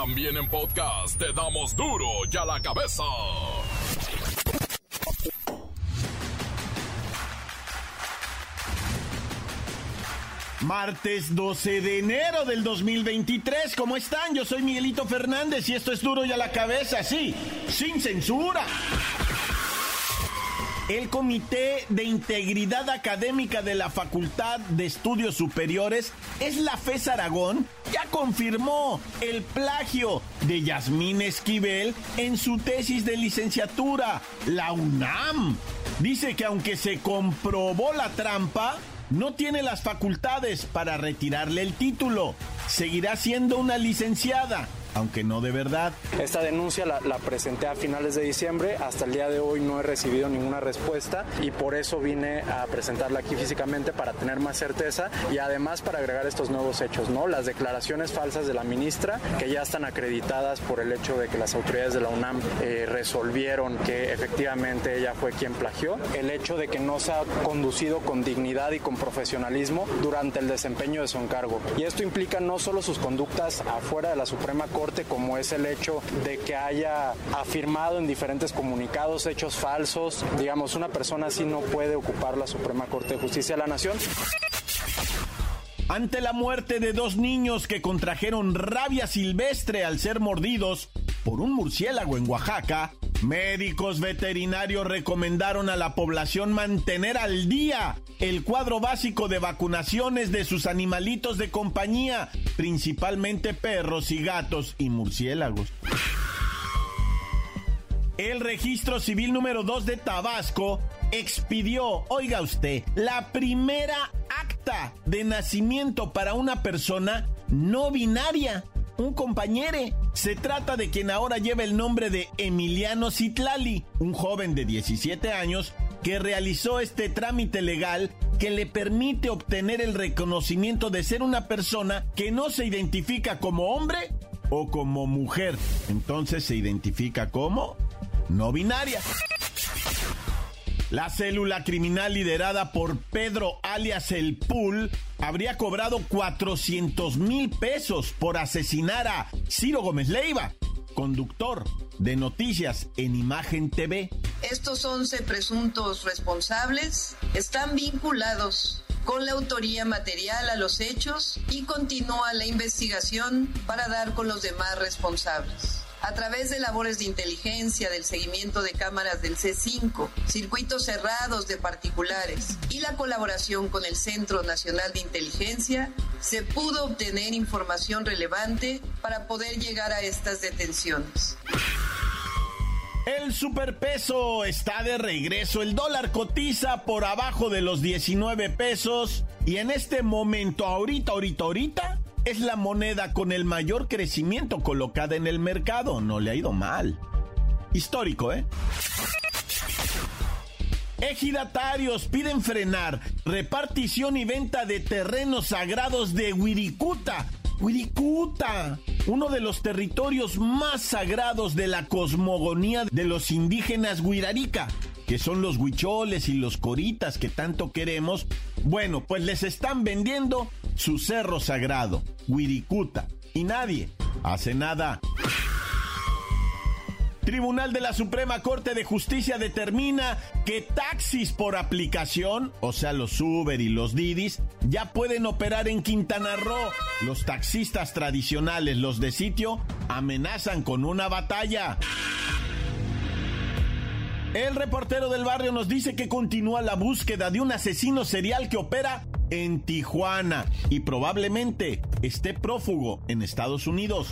También en podcast te damos duro y a la cabeza. Martes 12 de enero del 2023, ¿cómo están? Yo soy Miguelito Fernández y esto es duro y a la cabeza, sí, sin censura. El Comité de Integridad Académica de la Facultad de Estudios Superiores, es la FES Aragón, ya confirmó el plagio de Yasmín Esquivel en su tesis de licenciatura, la UNAM. Dice que aunque se comprobó la trampa, no tiene las facultades para retirarle el título. Seguirá siendo una licenciada aunque no de verdad. Esta denuncia la, presenté a finales de diciembre, hasta el día de hoy no he recibido ninguna respuesta y por eso vine a presentarla aquí físicamente para tener más certeza y además para agregar estos nuevos hechos, ¿no? Las declaraciones falsas de la ministra que ya están acreditadas por el hecho de que las autoridades de la UNAM eh, resolvieron que efectivamente ella fue quien plagió, el hecho de que no se ha conducido con dignidad y con profesionalismo durante el desempeño de su encargo. Y esto implica no solo sus conductas afuera de la Suprema Corte, como es el hecho de que haya afirmado en diferentes comunicados hechos falsos. Digamos, una persona así no puede ocupar la Suprema Corte de Justicia de la Nación. Ante la muerte de dos niños que contrajeron rabia silvestre al ser mordidos por un murciélago en Oaxaca, Médicos veterinarios recomendaron a la población mantener al día el cuadro básico de vacunaciones de sus animalitos de compañía, principalmente perros y gatos y murciélagos. El registro civil número 2 de Tabasco expidió, oiga usted, la primera acta de nacimiento para una persona no binaria un compañero. Se trata de quien ahora lleva el nombre de Emiliano Citlali, un joven de 17 años que realizó este trámite legal que le permite obtener el reconocimiento de ser una persona que no se identifica como hombre o como mujer. Entonces se identifica como no binaria. La célula criminal liderada por Pedro alias El Pool habría cobrado 400 mil pesos por asesinar a Ciro Gómez Leiva, conductor de noticias en Imagen TV. Estos 11 presuntos responsables están vinculados con la autoría material a los hechos y continúa la investigación para dar con los demás responsables a través de labores de inteligencia, del seguimiento de cámaras del C5, circuitos cerrados de particulares y la colaboración con el Centro Nacional de Inteligencia, se pudo obtener información relevante para poder llegar a estas detenciones. El superpeso está de regreso. El dólar cotiza por abajo de los 19 pesos. Y en este momento, ahorita, ahorita, ahorita, es la moneda con el mayor crecimiento colocada en el mercado. No le ha ido mal. Histórico, ¿eh? Ejidatarios piden frenar repartición y venta de terrenos sagrados de Wirikuta. Wirikuta, uno de los territorios más sagrados de la cosmogonía de los indígenas Huirarica que son los huicholes y los coritas que tanto queremos, bueno, pues les están vendiendo su cerro sagrado, Wirikuta, y nadie hace nada. Tribunal de la Suprema Corte de Justicia determina que taxis por aplicación, o sea, los Uber y los Didis, ya pueden operar en Quintana Roo. Los taxistas tradicionales, los de sitio, amenazan con una batalla. El reportero del barrio nos dice que continúa la búsqueda de un asesino serial que opera en Tijuana y probablemente esté prófugo en Estados Unidos.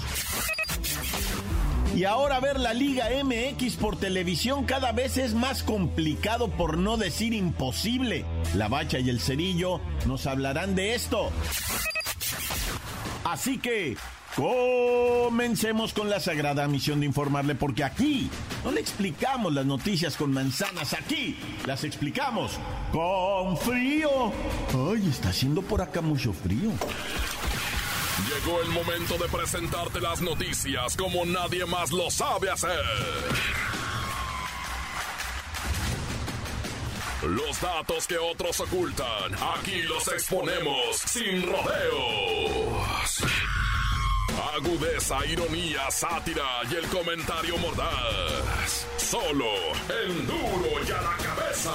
Y ahora ver la Liga MX por televisión cada vez es más complicado por no decir imposible. La Bacha y el Cerillo nos hablarán de esto. Así que Comencemos con la sagrada misión de informarle porque aquí no le explicamos las noticias con manzanas, aquí las explicamos con frío. Ay, está haciendo por acá mucho frío. Llegó el momento de presentarte las noticias como nadie más lo sabe hacer. Los datos que otros ocultan, aquí los exponemos sin rodeos agudeza, ironía, sátira y el comentario mordaz. Solo el duro y a la cabeza.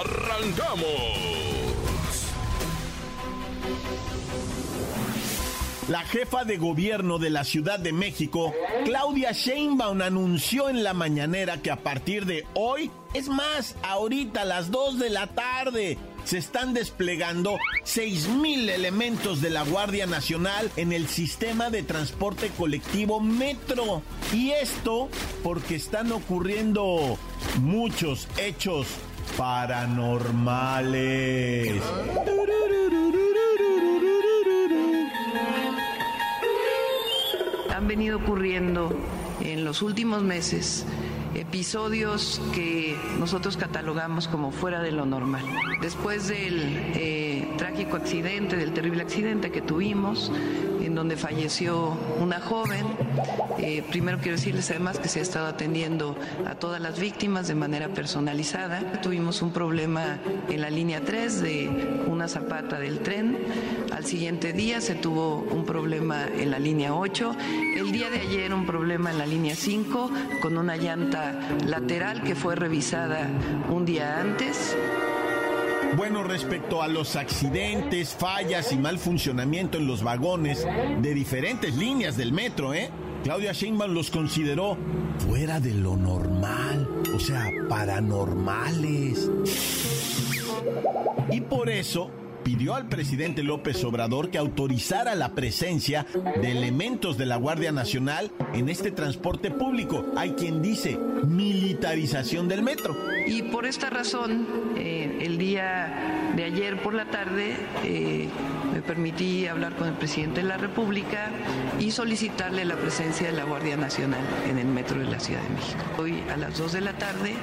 ¡Arrancamos! La jefa de gobierno de la Ciudad de México, Claudia Sheinbaum, anunció en la mañanera que a partir de hoy, es más, ahorita a las 2 de la tarde, se están desplegando 6.000 elementos de la Guardia Nacional en el sistema de transporte colectivo Metro. Y esto porque están ocurriendo muchos hechos paranormales. Han venido ocurriendo en los últimos meses episodios que nosotros catalogamos como fuera de lo normal. Después del eh, trágico accidente, del terrible accidente que tuvimos, en donde falleció una joven, eh, primero quiero decirles además que se ha estado atendiendo a todas las víctimas de manera personalizada. Tuvimos un problema en la línea 3 de una zapata del tren. Al siguiente día se tuvo un problema en la línea 8. El día de ayer un problema en la línea 5 con una llanta lateral que fue revisada un día antes. Bueno, respecto a los accidentes, fallas y mal funcionamiento en los vagones de diferentes líneas del metro, ¿eh? Claudia Sheinbaum los consideró fuera de lo normal, o sea, paranormales. Y por eso pidió al presidente López Obrador que autorizara la presencia de elementos de la Guardia Nacional en este transporte público. Hay quien dice militarización del metro. Y por esta razón, eh, el día de ayer por la tarde eh, me permití hablar con el presidente de la República y solicitarle la presencia de la Guardia Nacional en el metro de la Ciudad de México. Hoy a las 2 de la tarde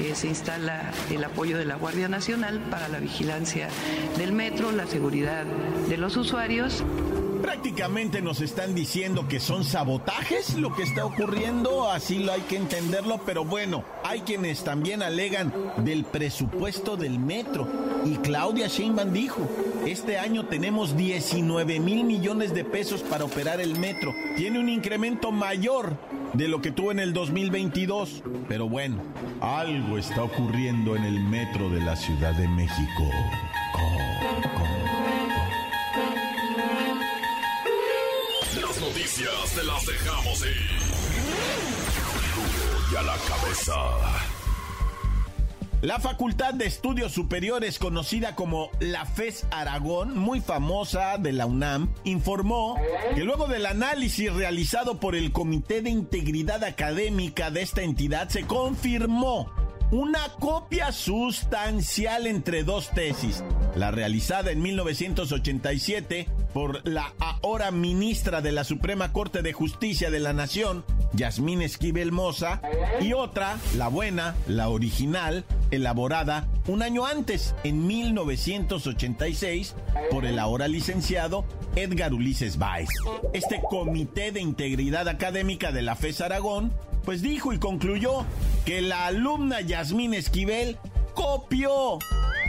eh, se instala el apoyo de la Guardia Nacional para la vigilancia del metro, la seguridad de los usuarios. Prácticamente nos están diciendo que son sabotajes lo que está ocurriendo, así lo hay que entenderlo, pero bueno, hay quienes también alegan del presupuesto del metro. Y Claudia Sheinbaum dijo, este año tenemos 19 mil millones de pesos para operar el metro. Tiene un incremento mayor de lo que tuvo en el 2022. Pero bueno, algo está ocurriendo en el metro de la Ciudad de México. Te las dejamos ir. y a la cabeza. La Facultad de Estudios Superiores, conocida como la FES Aragón, muy famosa de la UNAM, informó que luego del análisis realizado por el Comité de Integridad Académica de esta entidad, se confirmó una copia sustancial entre dos tesis, la realizada en 1987 por la ahora ministra de la Suprema Corte de Justicia de la Nación, Yasmín Esquivel Moza, y otra, la buena, la original, elaborada un año antes, en 1986, por el ahora licenciado Edgar Ulises Baez. Este Comité de Integridad Académica de la FES Aragón pues dijo y concluyó que la alumna Yasmín Esquivel copió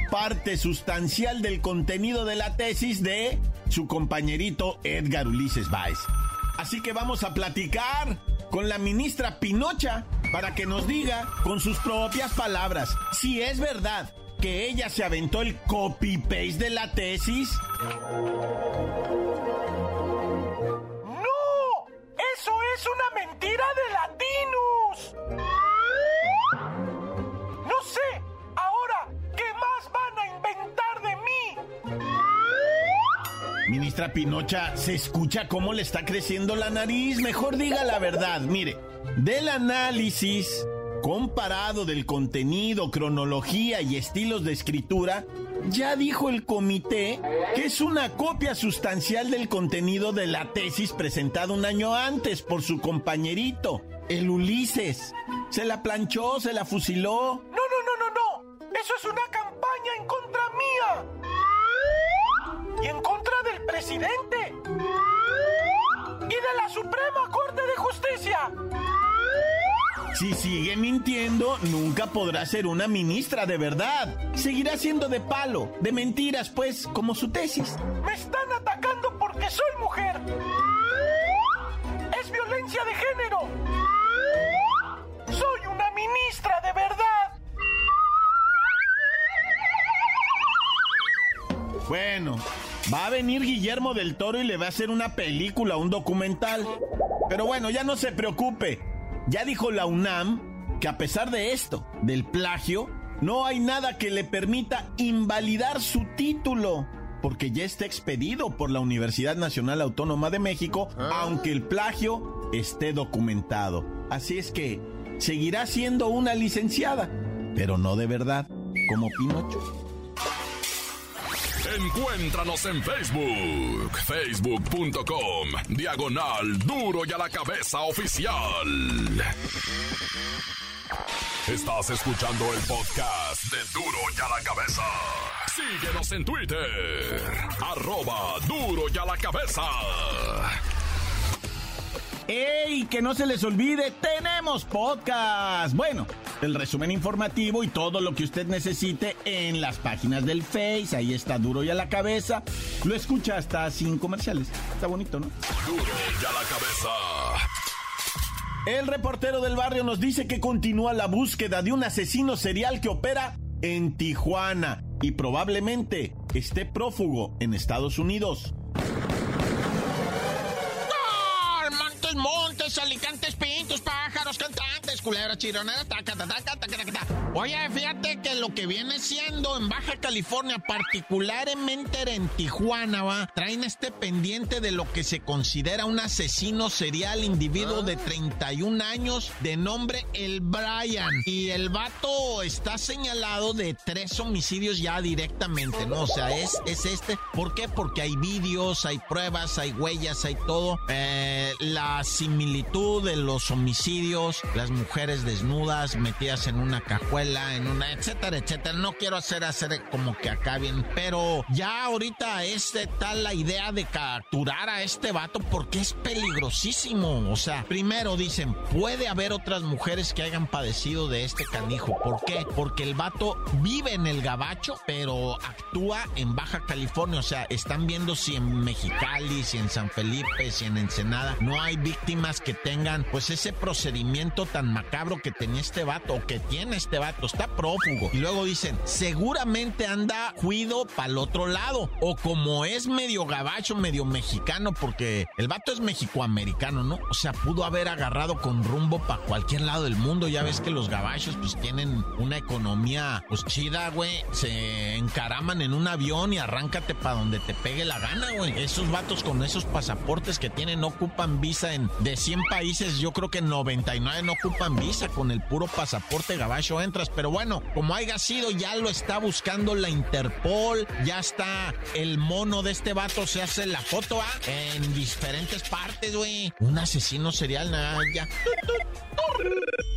parte sustancial del contenido de la tesis de su compañerito Edgar Ulises Báez. Así que vamos a platicar con la ministra Pinocha para que nos diga con sus propias palabras si es verdad que ella se aventó el copy-paste de la tesis. Pinocha, se escucha cómo le está creciendo la nariz. Mejor diga la verdad. Mire, del análisis comparado del contenido, cronología y estilos de escritura, ya dijo el comité que es una copia sustancial del contenido de la tesis presentada un año antes por su compañerito, el Ulises. Se la planchó, se la fusiló. No, no, no, no, no. Eso es una presidente y de la Suprema Corte de Justicia. Si sigue mintiendo, nunca podrá ser una ministra de verdad. Seguirá siendo de palo, de mentiras, pues, como su tesis. Me están atacando porque porque soy mujer. Es violencia de género. Soy una ministra de verdad. Bueno, va a venir Guillermo del Toro y le va a hacer una película, un documental. Pero bueno, ya no se preocupe. Ya dijo la UNAM que a pesar de esto, del plagio, no hay nada que le permita invalidar su título, porque ya está expedido por la Universidad Nacional Autónoma de México, aunque el plagio esté documentado. Así es que seguirá siendo una licenciada, pero no de verdad, como Pinocho. Encuéntranos en Facebook, facebook.com, diagonal duro y a la cabeza oficial. Estás escuchando el podcast de duro y a la cabeza. Síguenos en Twitter, arroba duro y a la cabeza. ¡Ey! Que no se les olvide, tenemos podcast. Bueno, el resumen informativo y todo lo que usted necesite en las páginas del Face. Ahí está duro y a la cabeza. Lo escucha hasta sin comerciales. Está bonito, ¿no? Duro y a la cabeza. El reportero del barrio nos dice que continúa la búsqueda de un asesino serial que opera en Tijuana y probablemente esté prófugo en Estados Unidos. Cantantes, culebras, chironeras, taca, taca, taca, taca, taca. Oye, fíjate que lo que viene siendo en Baja California, particularmente en Tijuana, va, traen este pendiente de lo que se considera un asesino serial, individuo de 31 años, de nombre El Brian. Y el vato está señalado de tres homicidios ya directamente, ¿no? O sea, es, es este. ¿Por qué? Porque hay vídeos, hay pruebas, hay huellas, hay todo. Eh, la similitud de los homicidios, las mujeres desnudas, metidas en una cajuela, en una, etcétera, etcétera. No quiero hacer, hacer como que acá bien, pero ya ahorita es tal la idea de capturar a este vato porque es peligrosísimo. O sea, primero dicen, puede haber otras mujeres que hayan padecido de este canijo. ¿Por qué? Porque el vato vive en el gabacho, pero actúa en Baja California. O sea, están viendo si en Mexicali, si en San Felipe, si en Ensenada no hay víctimas que tengan pues ese procedimiento tan macabro que tenía este vato o que tiene este vato. Está prófugo. Y luego dicen, seguramente anda cuido para el otro lado. O como es medio gabacho, medio mexicano, porque el vato es mexicoamericano, ¿no? O sea, pudo haber agarrado con rumbo para cualquier lado del mundo. Ya ves que los gabachos pues tienen una economía pues chida, güey. Se encaraman en un avión y arráncate para donde te pegue la gana, güey. Esos vatos con esos pasaportes que tienen no ocupan visa en de 100 países, yo creo que 99 no ocupan visa con el puro pasaporte gabacho pero bueno, como haya sido ya lo está buscando la Interpol, ya está el mono de este vato se hace la foto ¿ah? en diferentes partes, güey. Un asesino serial, nada, ya.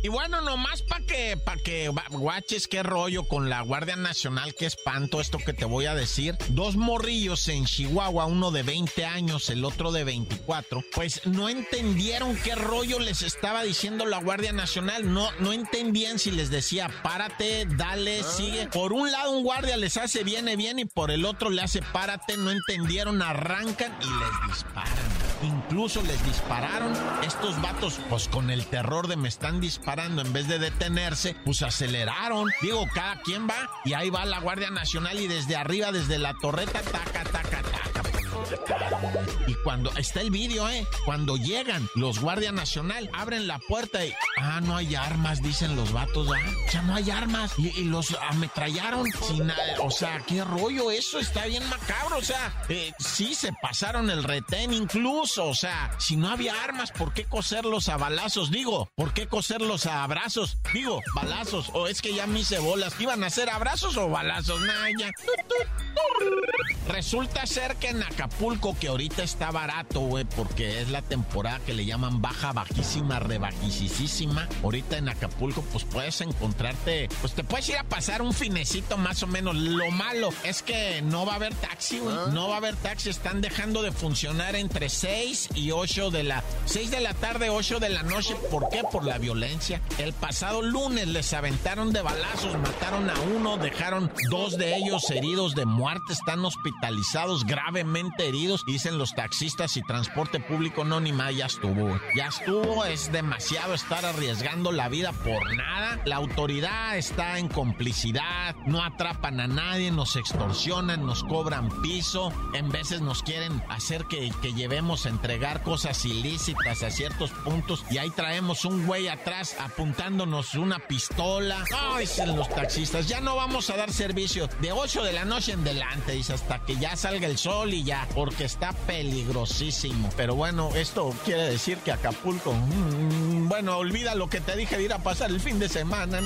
Y bueno, nomás para que, pa que guaches qué rollo con la Guardia Nacional, qué espanto esto que te voy a decir. Dos morrillos en Chihuahua, uno de 20 años, el otro de 24, pues no entendieron qué rollo les estaba diciendo la Guardia Nacional. No, no entendían si les decía, párate, dale, sigue. Por un lado un guardia les hace viene bien y por el otro le hace párate, no entendieron, arrancan y les disparan. Incluso les dispararon. Estos vatos, pues con el terror de me están disparando, en vez de detenerse, pues aceleraron. Digo, cada quien va y ahí va la Guardia Nacional y desde arriba, desde la torreta, taca, taca, taca. Y cuando está el vídeo, ¿eh? Cuando llegan los Guardia Nacional, abren la puerta y. Ah, no hay armas, dicen los vatos, ¿ah? Ya no hay armas. Y, los ametrallaron sin. O sea, qué rollo, eso está bien macabro. O sea, eh, sí se pasaron el retén incluso. O sea, si no había armas, ¿por qué coserlos a balazos? Digo, ¿por qué coserlos a abrazos? Digo, balazos. O es que ya me hice bolas. ¿Iban a ser abrazos o balazos? Nah, ya. Resulta ser que en Acapulco, que ahorita está barato, güey, porque es la temporada que le llaman baja, bajísima, rebajísima. Ahorita en Acapulco, pues puedes encontrarte, pues te puedes ir a pasar un finecito más o menos. Lo malo es que no va a haber taxi, güey. No va a haber taxi. Están dejando de funcionar entre 6 y 8 de la... 6 de la tarde, 8 de la noche. ¿Por qué? Por la violencia. El pasado lunes les aventaron de balazos, mataron a uno, dejaron dos de ellos heridos de muerte, están hospitalizados, gravemente heridos. Los taxistas y transporte público, no, ni más, ya estuvo, Ya estuvo, es demasiado estar arriesgando la vida por nada. La autoridad está en complicidad, no atrapan a nadie, nos extorsionan, nos cobran piso, en veces nos quieren hacer que, que llevemos a entregar cosas ilícitas a ciertos puntos y ahí traemos un güey atrás apuntándonos una pistola. Ay, dicen los taxistas, ya no vamos a dar servicio de 8 de la noche en delante, dice, hasta que ya salga el sol y ya, porque está peligrosísimo. Pero bueno, esto quiere decir que Acapulco, mm, bueno, olvida lo que te dije de ir a pasar el fin de semana.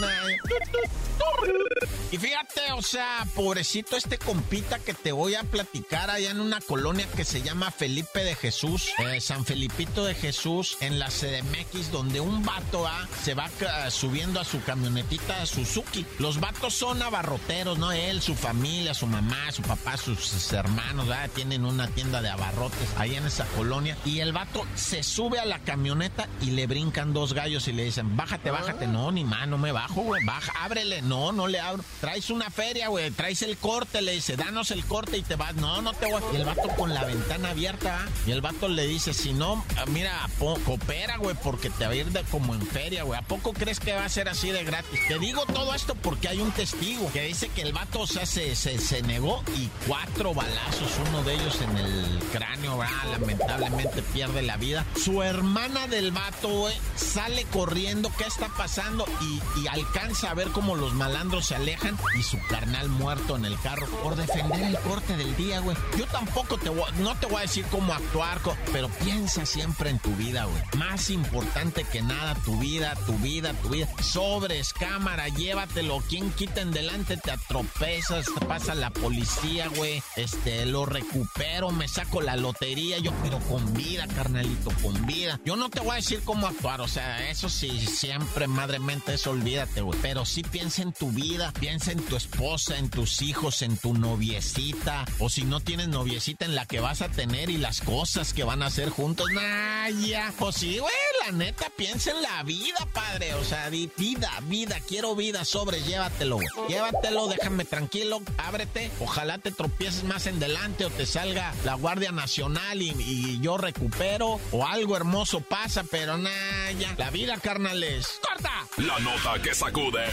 Y fíjate, o sea, pobrecito este compita que te voy a platicar allá en una colonia que se llama Felipe de Jesús, eh, San Felipito de Jesús, en la CDMX, donde un vato ah, se va subiendo a su camionetita Suzuki. Los vatos son abarroteros, ¿no? Él, su familia, su mamá, su papá, sus hermanos, ¿verdad? tienen una tienda de abarrotes ahí en esa colonia. Y el vato se sube a la camioneta y le brincan dos gallos y le dicen, bájate, bájate. No, ni más, no me bajo, güey. Baja, ábrele. No, no le abro. Traes una feria, güey. Traes el corte, le dice, danos el corte y te vas. No, no te voy. Y el vato con la ventana abierta. Y el vato le dice, si no, mira, coopera, güey, porque te va a ir como en feria, güey. ¿A poco crees que va a ser así de gratis? Te digo todo esto porque hay un testigo que dice que el vato, o sea, se, se, negó y cuatro balazos, uno de ellos en el cráneo, lamentablemente pierde la vida. Su hermana del vato, güey, sale corriendo, ¿qué está pasando? Y, y alcanza a ver cómo los malandros se alejan y su carnal muerto en el carro por defender el corte del día, güey. Yo tampoco te voy, no te voy a decir cómo actuar, pero piensa siempre en tu vida, güey. Más importante que nada, tu vida, tu vida, tu vida. Sobres, cámara, llévatelo. Quien quita en delante, te atropezas, te pasa la policía, güey. Este, lo recupero, me saco la lotería, yo, pero con vida, carnalito, con vida. Yo no te voy a decir cómo actuar, o sea, eso sí, siempre, madre mente, eso olvídate, güey. Pero sí piensa en tu vida, piensa en tu esposa, en tus hijos, en tu noviecita. O si no tienes noviecita, en la que vas a tener y las cosas que van a hacer juntos. Nah, ya. Pues sí, güey, la neta, piensa en la vida, padre. O sea, vida, vida, quiero vida, sobre, llévatelo. Llévatelo, déjame tranquilo, ábrete. Ojalá te tropieces más en delante o te salga la Guardia Nacional y, yo recupero o algo hermoso pasa, pero nah, ya. La vida, carnales. ¡Corta! La nota que sacude.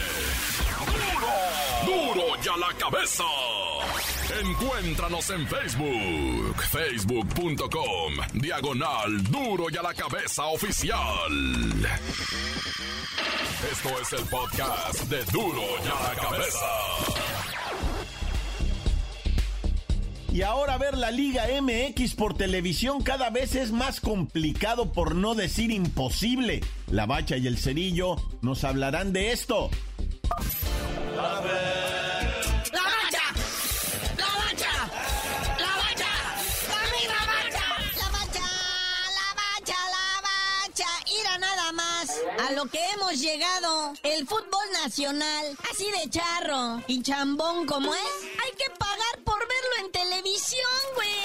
¡Duro! ¡Duro ya la cabeza! Encuéntranos en Facebook, facebook.com, diagonal duro y a la cabeza oficial. Esto es el podcast de duro y a la cabeza. Y ahora ver la Liga MX por televisión cada vez es más complicado por no decir imposible. La Bacha y el Cerillo nos hablarán de esto. Que hemos llegado. El fútbol nacional, así de charro y chambón como es, hay que pagar por verlo en televisión, güey.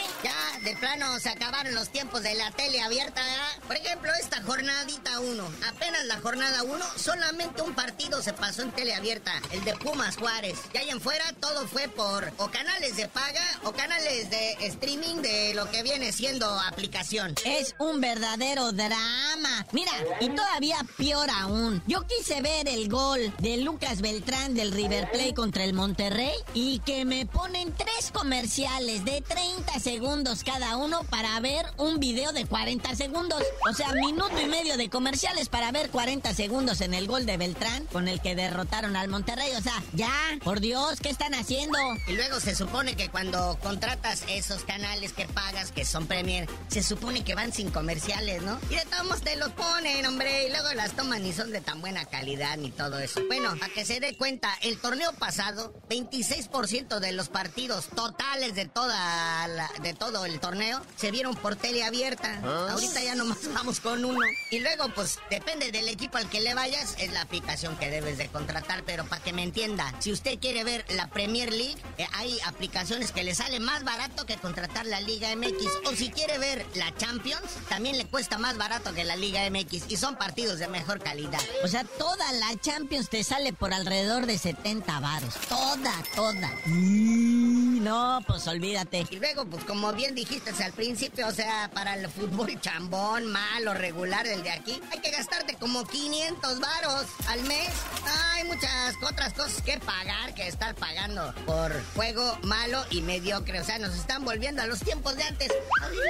Plano, se acabaron los tiempos de la tele abierta, Por ejemplo, esta jornadita 1. Apenas la jornada 1, solamente un partido se pasó en tele abierta, el de Pumas Juárez. Y ahí en fuera todo fue por o canales de paga o canales de streaming de lo que viene siendo aplicación. Es un verdadero drama. Mira, y todavía peor aún. Yo quise ver el gol de Lucas Beltrán del River Plate contra el Monterrey y que me ponen tres comerciales de 30 segundos cada uno para ver un video de 40 segundos. O sea, minuto y medio de comerciales para ver 40 segundos en el gol de Beltrán con el que derrotaron al Monterrey. O sea, ya, por Dios, ¿qué están haciendo? Y luego se supone que cuando contratas esos canales que pagas, que son Premier, se supone que van sin comerciales, ¿no? Y de todos te los ponen, hombre, y luego las toman y son de tan buena calidad ni todo eso. Bueno, a que se dé cuenta, el torneo pasado, 26% de los partidos totales de toda de todo el torneo se vieron por tele abierta. ¿Ah? Ahorita ya nomás vamos con uno. Y luego, pues, depende del equipo al que le vayas, es la aplicación que debes de contratar. Pero para que me entienda, si usted quiere ver la Premier League, eh, hay aplicaciones que le sale más barato que contratar la Liga MX. O si quiere ver la Champions, también le cuesta más barato que la Liga MX. Y son partidos de mejor calidad. O sea, toda la Champions te sale por alrededor de 70 varos. Toda, toda. No, pues olvídate. Y luego, pues como bien dijiste al principio, o sea, para el fútbol chambón, malo, regular, el de aquí, hay que gastarte como 500 varos al mes. Hay muchas otras cosas que pagar que estar pagando por juego malo y mediocre. O sea, nos están volviendo a los tiempos de antes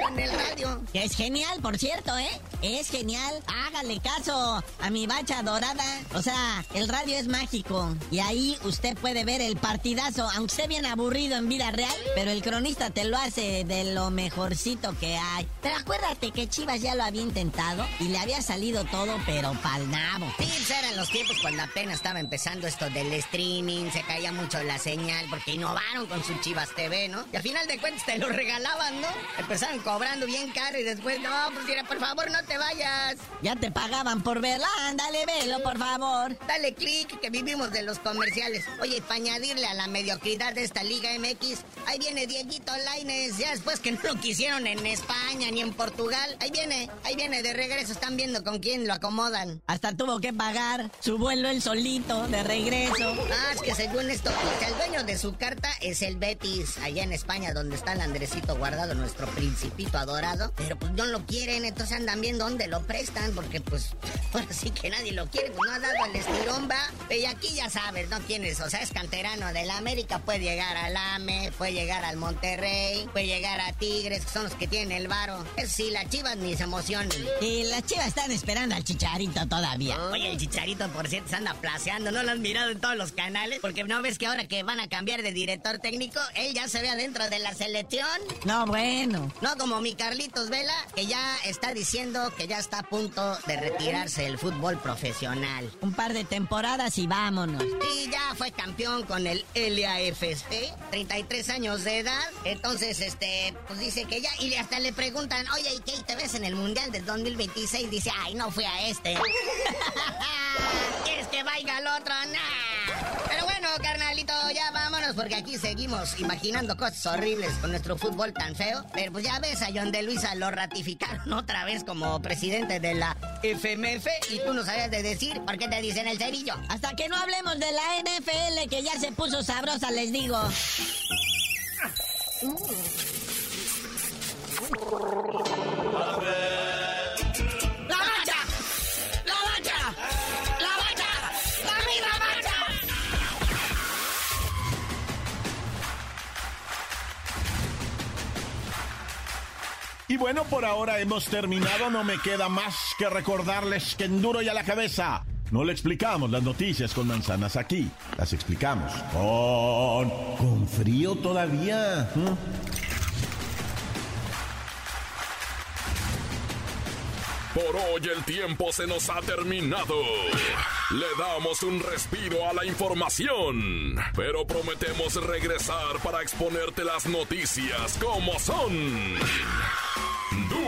en el radio. Que es genial, por cierto, ¿eh? Es genial. Hágale caso a mi bacha dorada. O sea, el radio es mágico. Y ahí usted puede ver el partidazo, aunque esté bien aburrido en vida real, pero el cronista te lo hace de lo mejorcito que hay. Pero acuérdate que Chivas ya lo había intentado y le había salido todo, pero pa'l nabo. Sí, eran los tiempos cuando apenas estaba empezando esto del streaming, se caía mucho la señal porque innovaron con su Chivas TV, ¿no? Y al final de cuentas te lo regalaban, ¿no? Empezaron cobrando bien caro y después, no, pues mira, por favor no te vayas. Ya te pagaban por verla, ándale, velo, por favor. Dale clic, que vivimos de los comerciales. Oye, para añadirle a la mediocridad de esta Liga MX, ahí viene Dieguito Laines, ya después que no lo quisieron en España ni en Portugal. Ahí viene, ahí viene de regreso, están viendo con quién lo acomodan. Hasta tuvo que pagar su vuelo el solito de regreso. Ah, es que según esto, el dueño de su carta es el Betis, allá en España, donde está el Andresito guardado, nuestro principito adorado. Pero pues no lo quieren, entonces andan viendo dónde lo prestan, porque pues ahora sí que nadie lo quiere, pues no ha dado el estirón, va. Y aquí ya sabes, ¿no? Tienes, o sea, es canterano de la América, puede llegar al AME, puede llegar al Monterrey, puede llegar a Tigres, que son los que tienen el varo. Es si las chivas ni se emocionan. Y las chivas están esperando al chicharito todavía. Oye, el chicharito, por cierto, se anda placeando, ¿no lo han mirado en todos los canales? Porque no ves que ahora que van a cambiar de director técnico, él ya se ve adentro de la selección. No, bueno. No como mi Carlitos Vela, que ya está diciendo que ya está a punto de retirarse del fútbol profesional. Un par de temporadas y vámonos. Y ya fue campeón con el LAFC, 33 años de edad. Entonces, este, pues dice que ya, y hasta le preguntan, oye, ¿y qué te ves en el Mundial del 2026? Dice, ay, no fui a este. ¿Quieres que vaya al otro? Nah. Pero bueno, carnalito, ya vámonos, porque aquí seguimos imaginando cosas horribles con nuestro fútbol tan feo. Pero pues ya ves, a John de Luisa lo ratificaron otra vez como presidente de la FMF y tú no sabías de decir por qué te dicen el cerillo. Hasta que no hablemos de la NFL, que ya se puso sabrosa, les digo. Y bueno, por ahora hemos terminado. No me queda más que recordarles que en duro y a la cabeza. No le explicamos las noticias con manzanas aquí. Las explicamos con, con frío todavía. Por hoy el tiempo se nos ha terminado. Le damos un respiro a la información, pero prometemos regresar para exponerte las noticias como son.